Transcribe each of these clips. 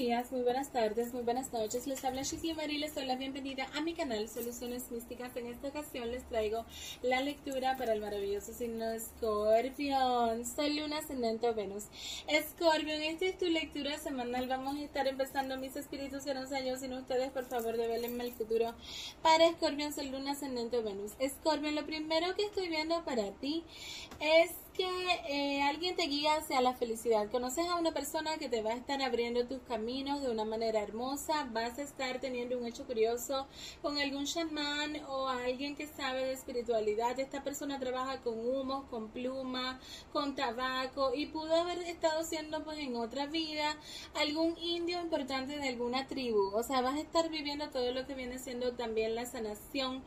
días, muy buenas tardes, muy buenas noches. Les habla Shisley Marie, les doy la bienvenida a mi canal Soluciones Místicas. En esta ocasión les traigo la lectura para el maravilloso signo de Scorpion. Soy Luna Ascendente Venus. Scorpion, esta es tu lectura semanal. Vamos a estar empezando mis espíritus que no sé yo sin ustedes. Por favor, develenme el futuro. Para Scorpion, soy Luna Ascendente Venus. Scorpion, lo primero que estoy viendo para ti es que eh, alguien te guía hacia la felicidad. Conoces a una persona que te va a estar abriendo tus caminos de una manera hermosa. Vas a estar teniendo un hecho curioso con algún chamán o alguien que sabe de espiritualidad. Esta persona trabaja con humos, con pluma, con tabaco y pudo haber estado siendo pues en otra vida algún indio importante de alguna tribu. O sea, vas a estar viviendo todo lo que viene siendo también la sanación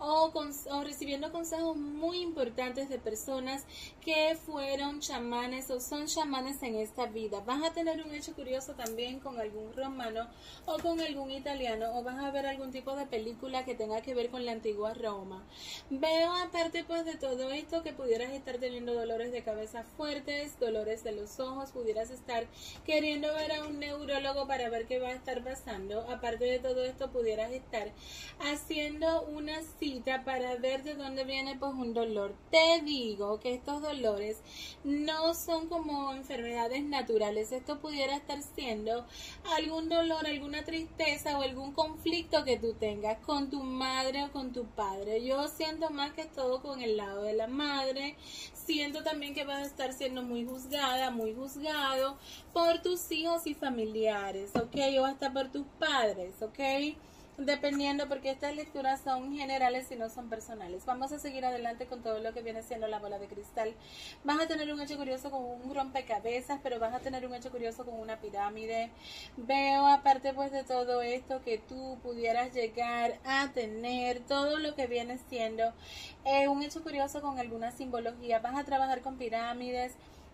o, con, o recibiendo consejos muy importantes de personas que fueron chamanes o son chamanes en esta vida. Vas a tener un hecho curioso también con algún romano o con algún italiano o vas a ver algún tipo de película que tenga que ver con la antigua Roma. Veo aparte pues de todo esto que pudieras estar teniendo dolores de cabeza fuertes, dolores de los ojos, pudieras estar queriendo ver a un neurólogo para ver qué va a estar pasando. Aparte de todo esto pudieras estar haciendo una cita para ver de dónde viene pues un dolor. Te digo que estos dolores no son como enfermedades naturales. Esto pudiera estar siendo algún dolor, alguna tristeza o algún conflicto que tú tengas con tu madre o con tu padre. Yo siento más que todo con el lado de la madre. Siento también que vas a estar siendo muy juzgada, muy juzgado por tus hijos y familiares, ¿ok? O hasta por tus padres, ¿ok? Dependiendo, porque estas lecturas son generales y no son personales. Vamos a seguir adelante con todo lo que viene siendo la bola de cristal. Vas a tener un hecho curioso con un rompecabezas, pero vas a tener un hecho curioso con una pirámide. Veo, aparte pues de todo esto, que tú pudieras llegar a tener todo lo que viene siendo eh, un hecho curioso con alguna simbología. Vas a trabajar con pirámides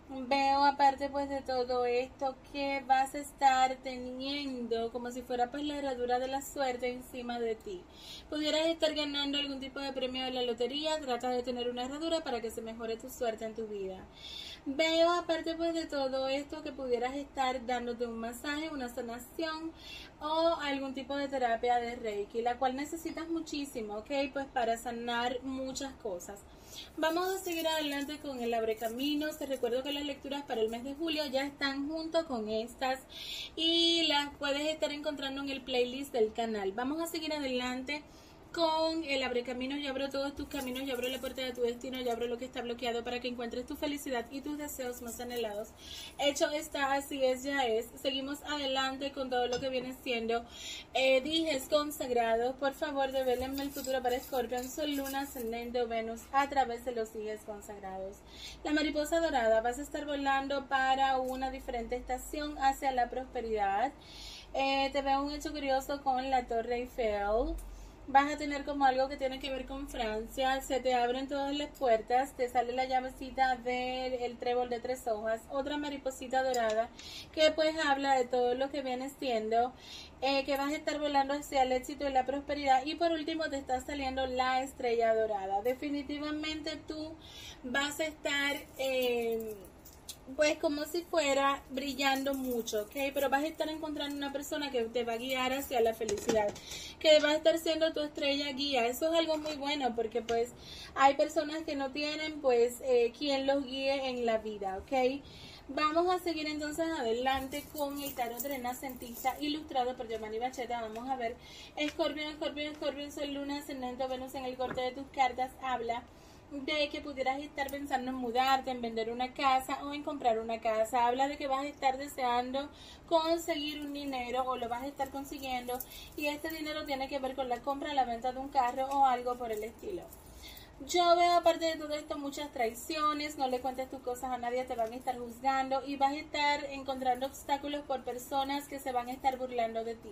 veo aparte pues de todo esto que vas a estar teniendo como si fuera pues la herradura de la suerte encima de ti. Pudieras estar ganando algún tipo de premio de la lotería, trata de tener una herradura para que se mejore tu suerte en tu vida. Veo aparte pues de todo esto que pudieras estar dándote un masaje, una sanación o algún tipo de terapia de Reiki, la cual necesitas muchísimo, ¿ok? Pues para sanar muchas cosas. Vamos a seguir adelante con el Abre Caminos. Te recuerdo que las lecturas para el mes de julio ya están junto con estas y las puedes estar encontrando en el playlist del canal. Vamos a seguir adelante con el abre caminos, yo abro todos tus caminos, yo abro la puerta de tu destino, yo abro lo que está bloqueado para que encuentres tu felicidad y tus deseos más anhelados. Hecho está, así es, ya es. Seguimos adelante con todo lo que viene siendo eh, dijes consagrados. Por favor, develenme el futuro para Scorpion, Sol, Luna, Ascendente Venus a través de los dijes consagrados. La mariposa dorada, vas a estar volando para una diferente estación hacia la prosperidad. Eh, te veo un hecho curioso con la Torre Eiffel vas a tener como algo que tiene que ver con Francia, se te abren todas las puertas, te sale la llavecita del trébol de tres hojas, otra mariposita dorada que pues habla de todo lo que viene siendo, eh, que vas a estar volando hacia el éxito y la prosperidad y por último te está saliendo la estrella dorada. Definitivamente tú vas a estar... Eh, pues como si fuera brillando mucho, ¿ok? Pero vas a estar encontrando una persona que te va a guiar hacia la felicidad, que va a estar siendo tu estrella guía. Eso es algo muy bueno porque pues hay personas que no tienen pues eh, quien los guíe en la vida, ¿ok? Vamos a seguir entonces adelante con el tarot renacentista ilustrado por Giovanni Bacheta. Vamos a ver, Escorpión, Escorpión, Escorpión, Sol, Luna, Ascendente, Venus en el corte de tus cartas habla de que pudieras estar pensando en mudarte, en vender una casa o en comprar una casa. Habla de que vas a estar deseando conseguir un dinero o lo vas a estar consiguiendo y este dinero tiene que ver con la compra, la venta de un carro o algo por el estilo. Yo veo aparte de todo esto muchas traiciones, no le cuentes tus cosas a nadie, te van a estar juzgando y vas a estar encontrando obstáculos por personas que se van a estar burlando de ti.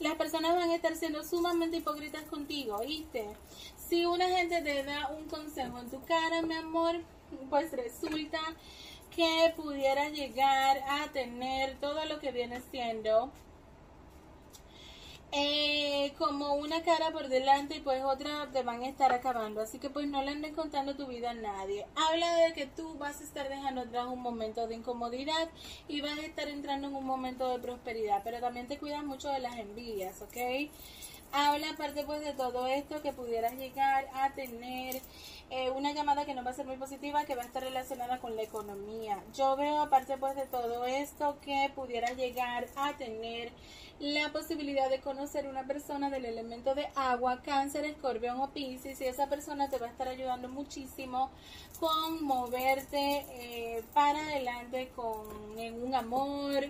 Las personas van a estar siendo sumamente hipócritas contigo, ¿viste? Si una gente te da un consejo en tu cara, mi amor, pues resulta que pudiera llegar a tener todo lo que viene siendo eh, como una cara por delante y pues otra te van a estar acabando. Así que pues no le andes contando tu vida a nadie. Habla de que tú vas a estar dejando atrás un momento de incomodidad y vas a estar entrando en un momento de prosperidad. Pero también te cuidas mucho de las envidias, ¿ok? Habla aparte pues de todo esto que pudieras llegar a tener eh, una llamada que no va a ser muy positiva, que va a estar relacionada con la economía. Yo veo aparte pues de todo esto que pudieras llegar a tener la posibilidad de conocer una persona del elemento de agua, cáncer, escorpión o piscis y esa persona te va a estar ayudando muchísimo con moverte eh, para adelante con en un amor,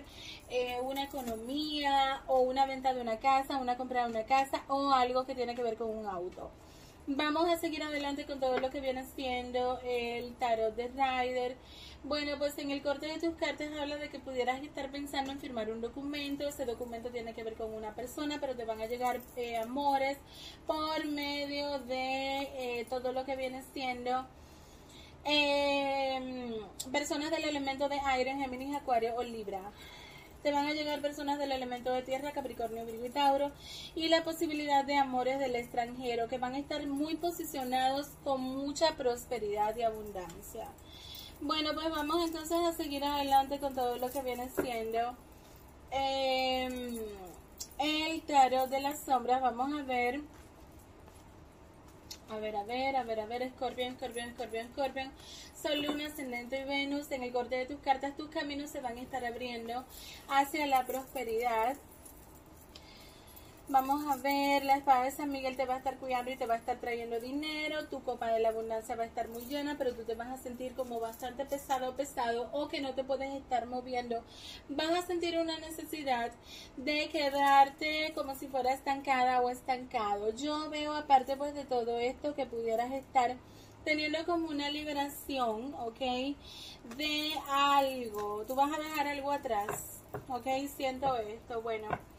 eh, una economía o una venta de una casa, una compra de una casa o algo que tiene que ver con un auto. Vamos a seguir adelante con todo lo que viene siendo el tarot de Rider. Bueno, pues en el corte de tus cartas habla de que pudieras estar pensando en firmar un documento. Ese documento tiene que ver con una persona, pero te van a llegar eh, amores por medio de eh, todo lo que viene siendo em, personas del elemento de aire, Géminis, Acuario o Libra te van a llegar personas del elemento de tierra, Capricornio, Virgo y Tauro, y la posibilidad de amores del extranjero que van a estar muy posicionados con mucha prosperidad y abundancia. Bueno, pues vamos entonces a seguir adelante con todo lo que viene siendo em, el tarot de las sombras. Vamos a ver. A ver, a ver, a ver, a ver, escorpión, escorpión, escorpión, escorpión. Sol, Luna, Ascendente y Venus. En el corte de tus cartas, tus caminos se van a estar abriendo hacia la prosperidad. Vamos a ver, la espada de San Miguel te va a estar cuidando y te va a estar trayendo dinero, tu copa de la abundancia va a estar muy llena, pero tú te vas a sentir como bastante pesado, pesado o que no te puedes estar moviendo. Vas a sentir una necesidad de quedarte como si fuera estancada o estancado. Yo veo aparte pues de todo esto que pudieras estar teniendo como una liberación, ¿ok? De algo. Tú vas a dejar algo atrás, ¿ok? Siento esto. Bueno.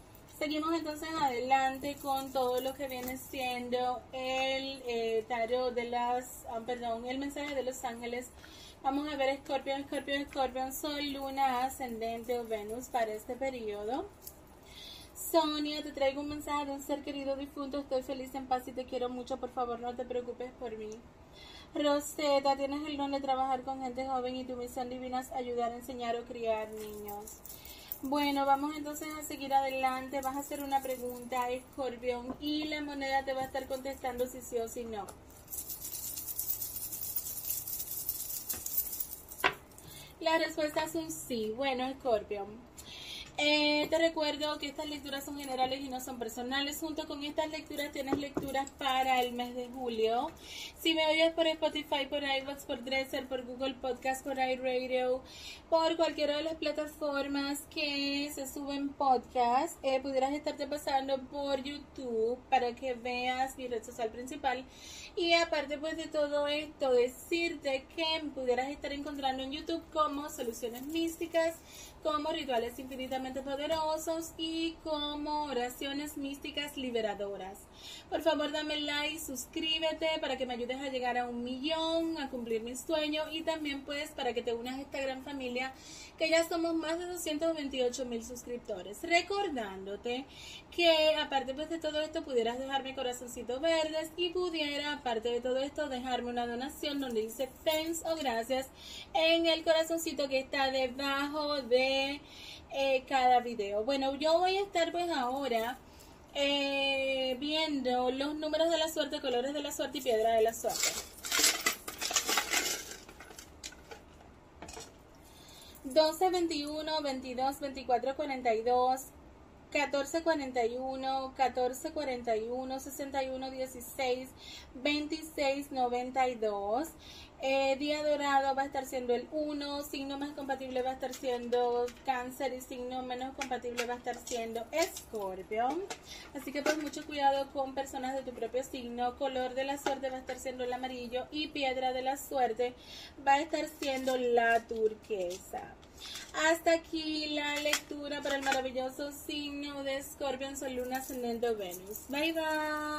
Seguimos entonces adelante con todo lo que viene siendo el eh, tarot de las, ah, perdón, el mensaje de los ángeles. Vamos a ver Escorpión, Escorpión, Escorpión, Sol, Luna, Ascendente o Venus para este periodo. Sonia, te traigo un mensaje de un ser querido difunto. Estoy feliz, en paz y te quiero mucho. Por favor, no te preocupes por mí. Rosetta, tienes el don de trabajar con gente joven y tu misión divina es ayudar enseñar o criar niños. Bueno, vamos entonces a seguir adelante. Vas a hacer una pregunta, Escorpión, y la moneda te va a estar contestando si sí o si no. La respuesta es un sí. Bueno, Escorpión. Eh, te recuerdo que estas lecturas son generales y no son personales. Junto con estas lecturas tienes lecturas para el mes de julio. Si me oyes por Spotify, por iVoox, por Dresser, por Google Podcast, por iRadio, por cualquiera de las plataformas que se suben podcast, eh, pudieras estarte pasando por YouTube para que veas mi red social principal. Y aparte pues de todo esto, decirte que pudieras estar encontrando en YouTube como soluciones místicas como rituales infinitamente poderosos y como oraciones místicas liberadoras. Por favor, dame like, suscríbete para que me ayudes a llegar a un millón, a cumplir mis sueños y también pues para que te unas a esta gran familia que ya somos más de 228 mil suscriptores. Recordándote que aparte pues de todo esto pudieras dejarme corazoncito verdes y pudiera aparte de todo esto dejarme una donación donde dice thanks o gracias en el corazoncito que está debajo de eh, cada video. Bueno, yo voy a estar pues ahora eh, viendo los números de la suerte, colores de la suerte y piedra de la suerte. 12, 21, 22, 24, 42, 1441, 1441, 61, 16, 26, 92. Eh, día dorado va a estar siendo el 1, signo más compatible va a estar siendo cáncer y signo menos compatible va a estar siendo escorpio. Así que pues mucho cuidado con personas de tu propio signo. Color de la suerte va a estar siendo el amarillo y piedra de la suerte va a estar siendo la turquesa. Hasta aquí la lectura para el maravilloso signo de Escorpio en su luna ascendente Venus. Bye bye.